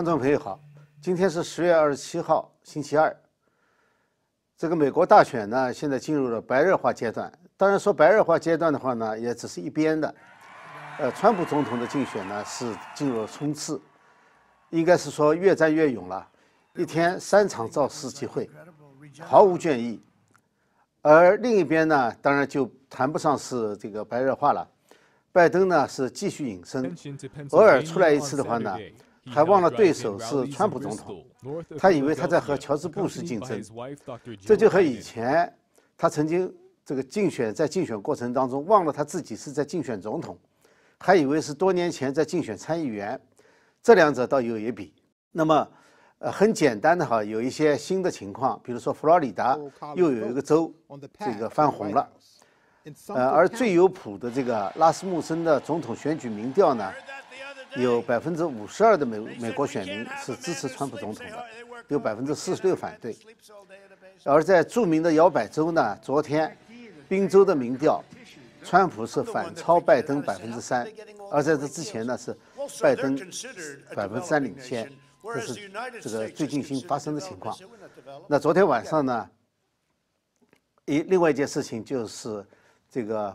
观众朋友好，今天是十月二十七号，星期二。这个美国大选呢，现在进入了白热化阶段。当然说白热化阶段的话呢，也只是一边的。呃，川普总统的竞选呢是进入了冲刺，应该是说越战越勇了，一天三场造势集会，毫无倦意。而另一边呢，当然就谈不上是这个白热化了。拜登呢是继续隐身，偶尔出来一次的话呢，还忘了对手是川普总统，他以为他在和乔治布什竞争，这就和以前他曾经这个竞选在竞选过程当中忘了他自己是在竞选总统，还以为是多年前在竞选参议员，这两者倒有一比。那么，呃，很简单的哈，有一些新的情况，比如说佛罗里达又有一个州这个翻红了。呃，而最有谱的这个拉斯穆森的总统选举民调呢，有百分之五十二的美美国选民是支持川普总统的，有百分之四十六反对。而在著名的摇摆州呢，昨天宾州的民调，川普是反超拜登百分之三，而在这之前呢是拜登百分之三领先，这是这个最近新发生的情况。那昨天晚上呢，一另外一件事情就是。这个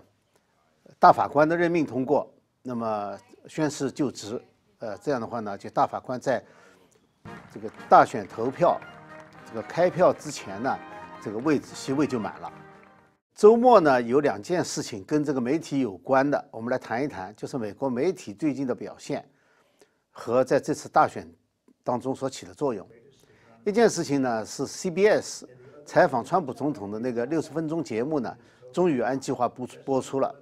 大法官的任命通过，那么宣誓就职，呃，这样的话呢，就大法官在这个大选投票这个开票之前呢，这个位置席位就满了。周末呢，有两件事情跟这个媒体有关的，我们来谈一谈，就是美国媒体最近的表现和在这次大选当中所起的作用。一件事情呢，是 CBS 采访川普总统的那个六十分钟节目呢。终于按计划播播出了，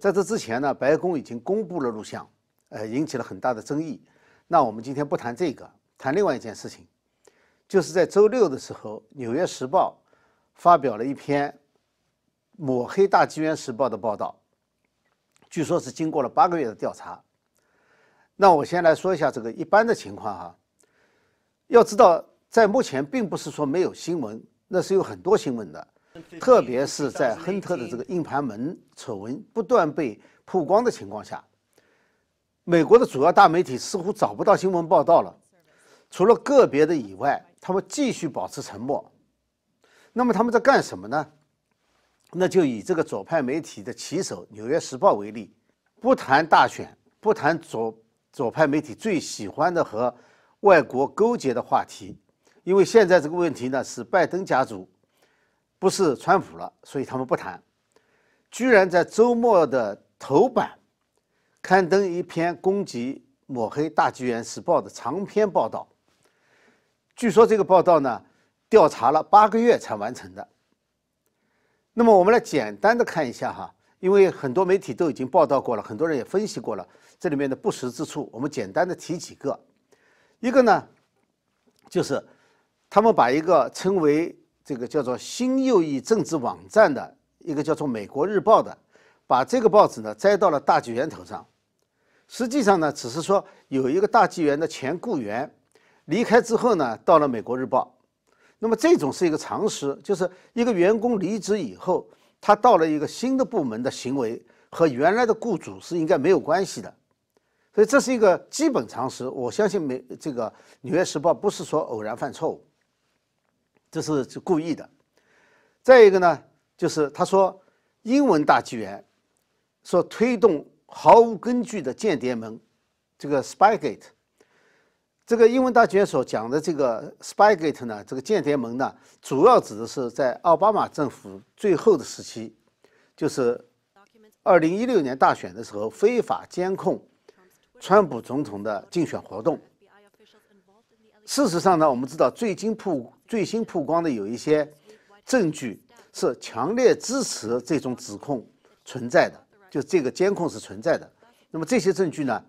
在这之前呢，白宫已经公布了录像，呃，引起了很大的争议。那我们今天不谈这个，谈另外一件事情，就是在周六的时候，《纽约时报》发表了一篇抹黑《大纪元时报》的报道，据说是经过了八个月的调查。那我先来说一下这个一般的情况哈，要知道，在目前并不是说没有新闻，那是有很多新闻的。特别是在亨特的这个硬盘门丑闻不断被曝光的情况下，美国的主要大媒体似乎找不到新闻报道了，除了个别的以外，他们继续保持沉默。那么他们在干什么呢？那就以这个左派媒体的旗手《纽约时报》为例，不谈大选，不谈左左派媒体最喜欢的和外国勾结的话题，因为现在这个问题呢是拜登家族。不是川普了，所以他们不谈。居然在周末的头版刊登一篇攻击抹黑《大纪元时报》的长篇报道。据说这个报道呢，调查了八个月才完成的。那么我们来简单的看一下哈，因为很多媒体都已经报道过了，很多人也分析过了这里面的不实之处。我们简单的提几个，一个呢，就是他们把一个称为。这个叫做新右翼政治网站的一个叫做《美国日报》的，把这个报纸呢摘到了大纪元头上。实际上呢，只是说有一个大纪元的前雇员离开之后呢，到了《美国日报》。那么这种是一个常识，就是一个员工离职以后，他到了一个新的部门的行为和原来的雇主是应该没有关系的。所以这是一个基本常识。我相信美这个《纽约时报》不是说偶然犯错误。这是是故意的。再一个呢，就是他说英文大纪元说推动毫无根据的间谍门，这个 Spygate，这个英文大纪元所讲的这个 Spygate 呢，这个间谍门呢，主要指的是在奥巴马政府最后的时期，就是二零一六年大选的时候非法监控川普总统的竞选活动。事实上呢，我们知道最近曝最新曝光的有一些证据是强烈支持这种指控存在的，就这个监控是存在的。那么这些证据呢，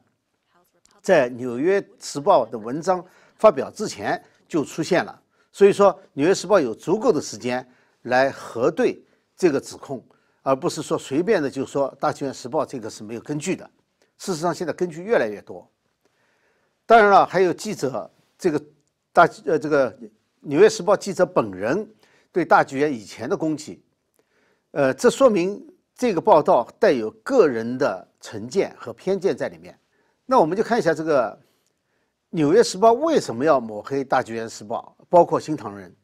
在《纽约时报》的文章发表之前就出现了，所以说《纽约时报》有足够的时间来核对这个指控，而不是说随便的就说《大纪元时报》这个是没有根据的。事实上，现在根据越来越多。当然了，还有记者。这个大呃，这个《纽约时报》记者本人对大剧院以前的攻击，呃，这说明这个报道带有个人的成见和偏见在里面。那我们就看一下这个纽约时报》为什么要抹黑《大剧院时报》，包括新唐人？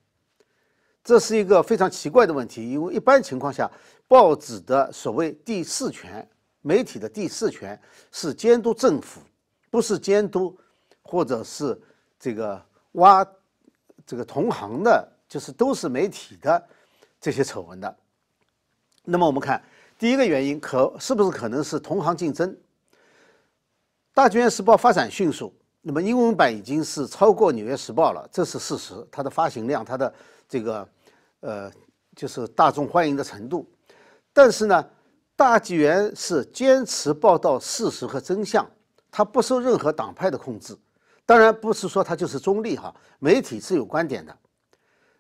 这是一个非常奇怪的问题，因为一般情况下，报纸的所谓第四权，媒体的第四权是监督政府，不是监督或者是这个挖这个同行的，就是都是媒体的这些丑闻的。那么我们看第一个原因，可是不是可能是同行竞争？《大纪元时报》发展迅速，那么英文版已经是超过《纽约时报》了，这是事实。它的发行量，它的这个。呃，就是大众欢迎的程度，但是呢，大纪元是坚持报道事实和真相，它不受任何党派的控制。当然，不是说它就是中立哈，媒体是有观点的。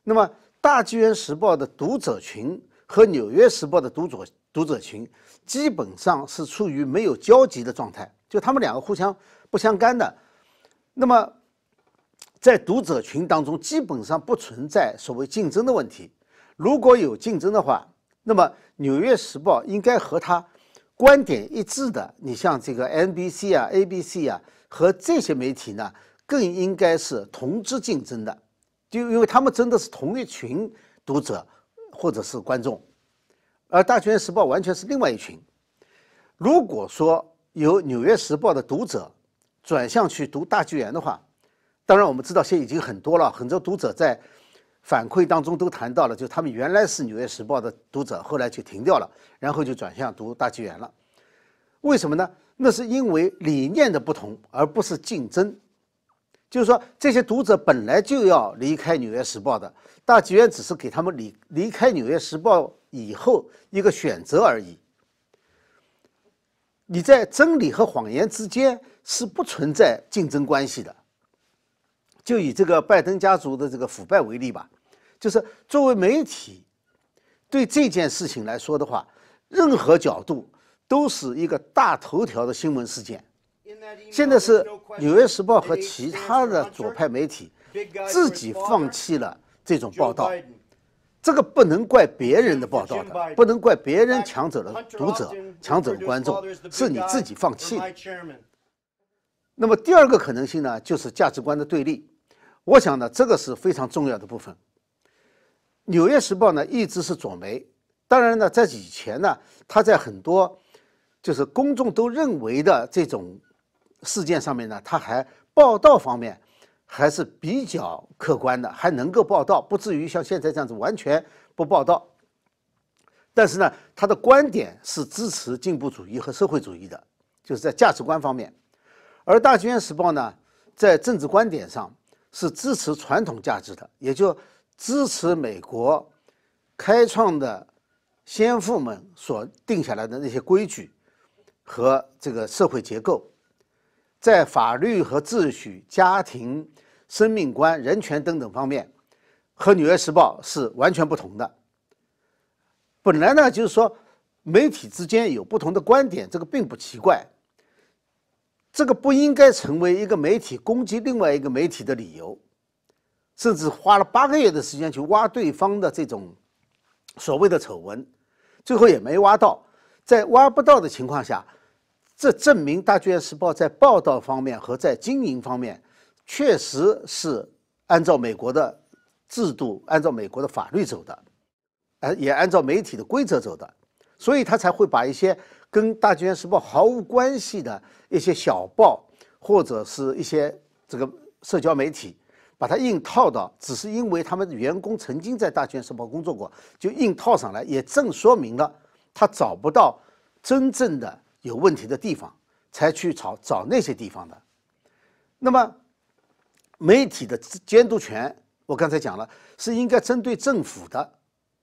那么，大纪元时报的读者群和纽约时报的读者读者群基本上是处于没有交集的状态，就他们两个互相不相干的。那么。在读者群当中，基本上不存在所谓竞争的问题。如果有竞争的话，那么《纽约时报》应该和他观点一致的，你像这个 NBC 啊、ABC 啊和这些媒体呢，更应该是同质竞争的，就因为他们真的是同一群读者或者是观众，而《大纪元时报》完全是另外一群。如果说有《纽约时报》的读者转向去读《大纪元》的话，当然，我们知道现在已经很多了，很多读者在反馈当中都谈到了，就他们原来是《纽约时报》的读者，后来就停掉了，然后就转向读大纪元了。为什么呢？那是因为理念的不同，而不是竞争。就是说，这些读者本来就要离开《纽约时报》的，大纪元只是给他们离离开《纽约时报》以后一个选择而已。你在真理和谎言之间是不存在竞争关系的。就以这个拜登家族的这个腐败为例吧，就是作为媒体，对这件事情来说的话，任何角度都是一个大头条的新闻事件。现在是《纽约时报》和其他的左派媒体自己放弃了这种报道，这个不能怪别人的报道的，不能怪别人抢走了读者、抢走了观众，是你自己放弃的。那么第二个可能性呢，就是价值观的对立。我想呢，这个是非常重要的部分。《纽约时报》呢一直是左媒，当然呢，在以前呢，它在很多就是公众都认为的这种事件上面呢，它还报道方面还是比较客观的，还能够报道，不至于像现在这样子完全不报道。但是呢，他的观点是支持进步主义和社会主义的，就是在价值观方面。而《大纪元时报》呢，在政治观点上。是支持传统价值的，也就支持美国开创的先父们所定下来的那些规矩和这个社会结构，在法律和秩序、家庭、生命观、人权等等方面，和《纽约时报》是完全不同的。本来呢，就是说媒体之间有不同的观点，这个并不奇怪。这个不应该成为一个媒体攻击另外一个媒体的理由，甚至花了八个月的时间去挖对方的这种所谓的丑闻，最后也没挖到。在挖不到的情况下，这证明《大剧院时报》在报道方面和在经营方面确实是按照美国的制度、按照美国的法律走的，呃，也按照媒体的规则走的，所以他才会把一些。跟《大剧院时报》毫无关系的一些小报或者是一些这个社交媒体，把它硬套到，只是因为他们员工曾经在《大剧院时报》工作过，就硬套上来，也正说明了他找不到真正的有问题的地方，才去找找那些地方的。那么，媒体的监督权，我刚才讲了，是应该针对政府的。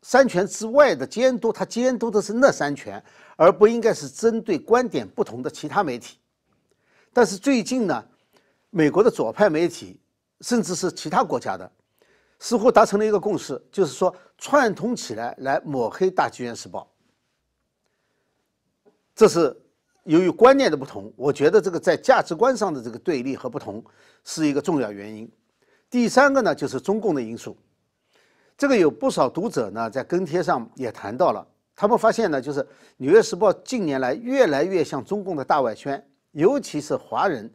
三权之外的监督，他监督的是那三权，而不应该是针对观点不同的其他媒体。但是最近呢，美国的左派媒体，甚至是其他国家的，似乎达成了一个共识，就是说串通起来来抹黑《大纪元时报》。这是由于观念的不同，我觉得这个在价值观上的这个对立和不同是一个重要原因。第三个呢，就是中共的因素。这个有不少读者呢，在跟帖上也谈到了，他们发现呢，就是《纽约时报》近年来越来越像中共的大外宣，尤其是华人，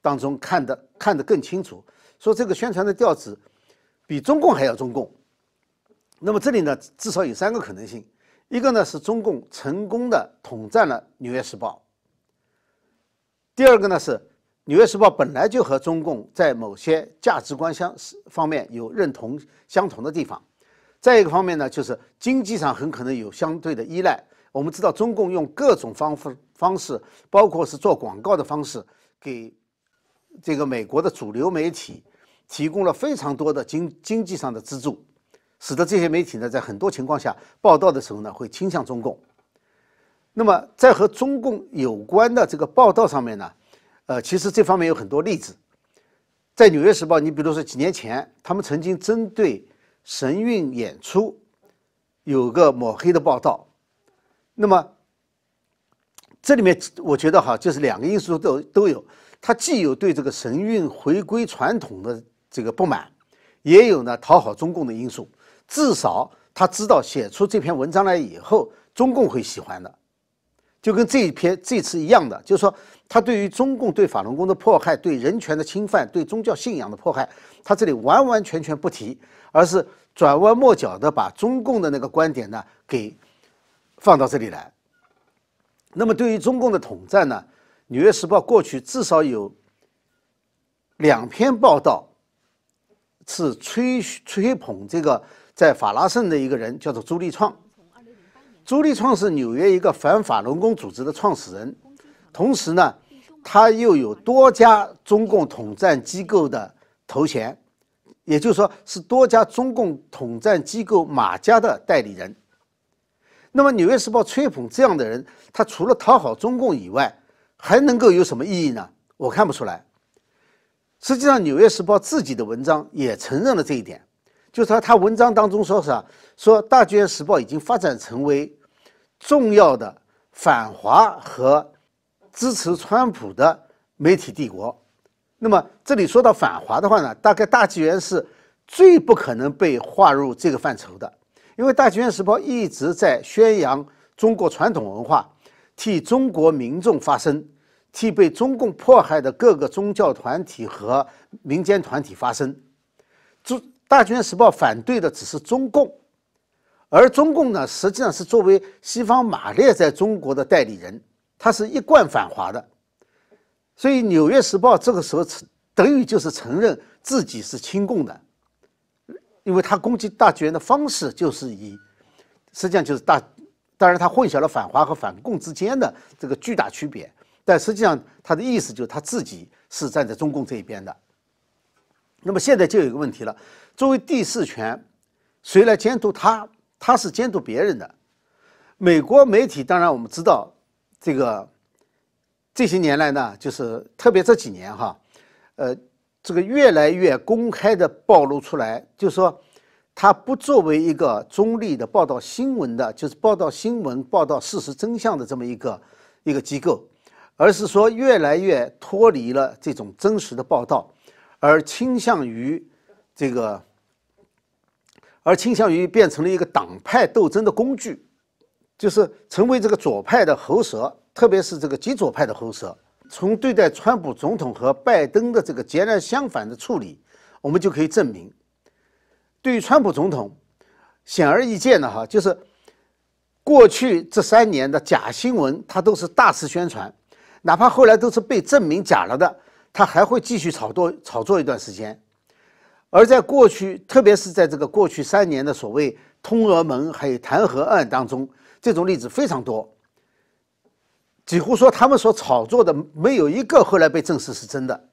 当中看得看得更清楚，说这个宣传的调子比中共还要中共。那么这里呢，至少有三个可能性：一个呢是中共成功的统战了《纽约时报》；第二个呢是《纽约时报》本来就和中共在某些价值观相方面有认同相同的地方；再一个方面呢，就是经济上很可能有相对的依赖。我们知道，中共用各种方法方式，包括是做广告的方式，给这个美国的主流媒体提供了非常多的经经济上的资助。使得这些媒体呢，在很多情况下报道的时候呢，会倾向中共。那么，在和中共有关的这个报道上面呢，呃，其实这方面有很多例子。在《纽约时报》，你比如说几年前，他们曾经针对神韵演出有个抹黑的报道。那么，这里面我觉得哈，就是两个因素都都有。他既有对这个神韵回归传统的这个不满，也有呢讨好中共的因素。至少他知道写出这篇文章来以后，中共会喜欢的，就跟这一篇这次一样的，就是说他对于中共对法轮功的迫害、对人权的侵犯、对宗教信仰的迫害，他这里完完全全不提，而是转弯抹角的把中共的那个观点呢给放到这里来。那么对于中共的统战呢，《纽约时报》过去至少有两篇报道是吹吹捧这个。在法拉盛的一个人叫做朱立创，朱立创是纽约一个反法轮功组织的创始人，同时呢，他又有多家中共统战机构的头衔，也就是说是多家中共统战机构马家的代理人。那么《纽约时报》吹捧这样的人，他除了讨好中共以外，还能够有什么意义呢？我看不出来。实际上，《纽约时报》自己的文章也承认了这一点。就是说，他文章当中说是啊？说《大剧院时报》已经发展成为重要的反华和支持川普的媒体帝国。那么这里说到反华的话呢，大概《大纪元是最不可能被划入这个范畴的，因为《大纪元时报》一直在宣扬中国传统文化，替中国民众发声，替被中共迫害的各个宗教团体和民间团体发声。中大纪元时报反对的只是中共，而中共呢，实际上是作为西方马列在中国的代理人，他是一贯反华的，所以纽约时报这个时候等于就是承认自己是亲共的，因为他攻击大剧院的方式就是以，实际上就是大，当然他混淆了反华和反共之间的这个巨大区别，但实际上他的意思就是他自己是站在中共这一边的。那么现在就有一个问题了。作为第四权，谁来监督他？他是监督别人的。美国媒体当然我们知道，这个这些年来呢，就是特别这几年哈，呃，这个越来越公开的暴露出来，就是说，他不作为一个中立的报道新闻的，就是报道新闻、报道事实真相的这么一个一个机构，而是说越来越脱离了这种真实的报道，而倾向于这个。而倾向于变成了一个党派斗争的工具，就是成为这个左派的喉舌，特别是这个极左派的喉舌。从对待川普总统和拜登的这个截然相反的处理，我们就可以证明，对于川普总统，显而易见的哈，就是过去这三年的假新闻，他都是大肆宣传，哪怕后来都是被证明假了的，他还会继续炒作炒作一段时间。而在过去，特别是在这个过去三年的所谓“通俄门”还有弹劾案当中，这种例子非常多。几乎说他们所炒作的没有一个后来被证实是真的，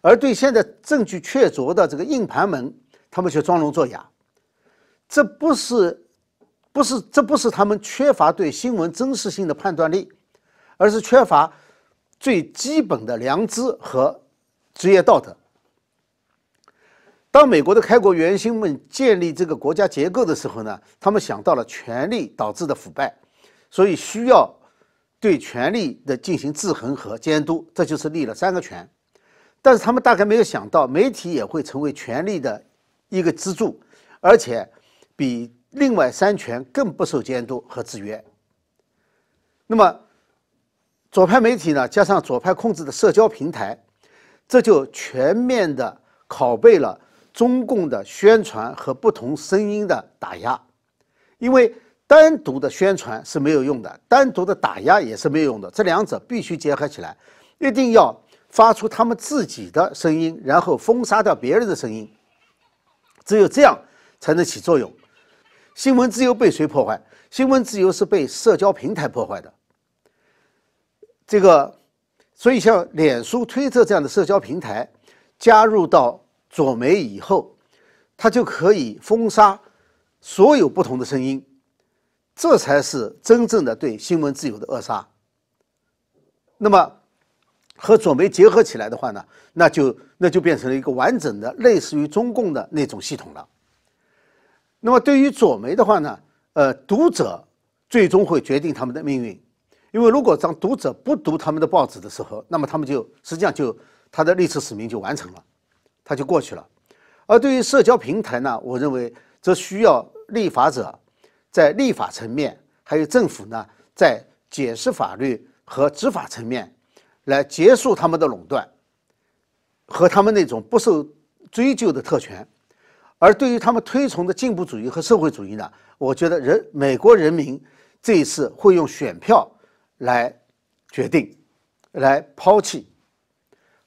而对现在证据确凿的这个硬盘门，他们却装聋作哑。这不是，不是，这不是他们缺乏对新闻真实性的判断力，而是缺乏最基本的良知和职业道德。当美国的开国元勋们建立这个国家结构的时候呢，他们想到了权力导致的腐败，所以需要对权力的进行制衡和监督，这就是立了三个权。但是他们大概没有想到，媒体也会成为权力的一个支柱，而且比另外三权更不受监督和制约。那么，左派媒体呢，加上左派控制的社交平台。这就全面的拷贝了中共的宣传和不同声音的打压，因为单独的宣传是没有用的，单独的打压也是没有用的，这两者必须结合起来，一定要发出他们自己的声音，然后封杀掉别人的声音，只有这样才能起作用。新闻自由被谁破坏？新闻自由是被社交平台破坏的。这个，所以像脸书、推特这样的社交平台加入到左媒以后，它就可以封杀所有不同的声音，这才是真正的对新闻自由的扼杀。那么，和左媒结合起来的话呢，那就那就变成了一个完整的类似于中共的那种系统了。那么，对于左媒的话呢，呃，读者最终会决定他们的命运。因为如果当读者不读他们的报纸的时候，那么他们就实际上就他的历史使命就完成了，他就过去了。而对于社交平台呢，我认为则需要立法者在立法层面，还有政府呢在解释法律和执法层面来结束他们的垄断和他们那种不受追究的特权。而对于他们推崇的进步主义和社会主义呢，我觉得人美国人民这一次会用选票。来决定，来抛弃。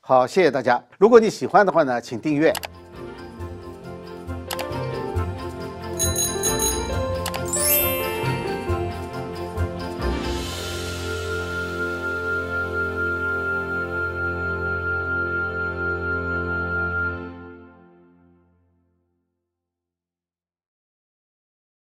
好，谢谢大家。如果你喜欢的话呢，请订阅。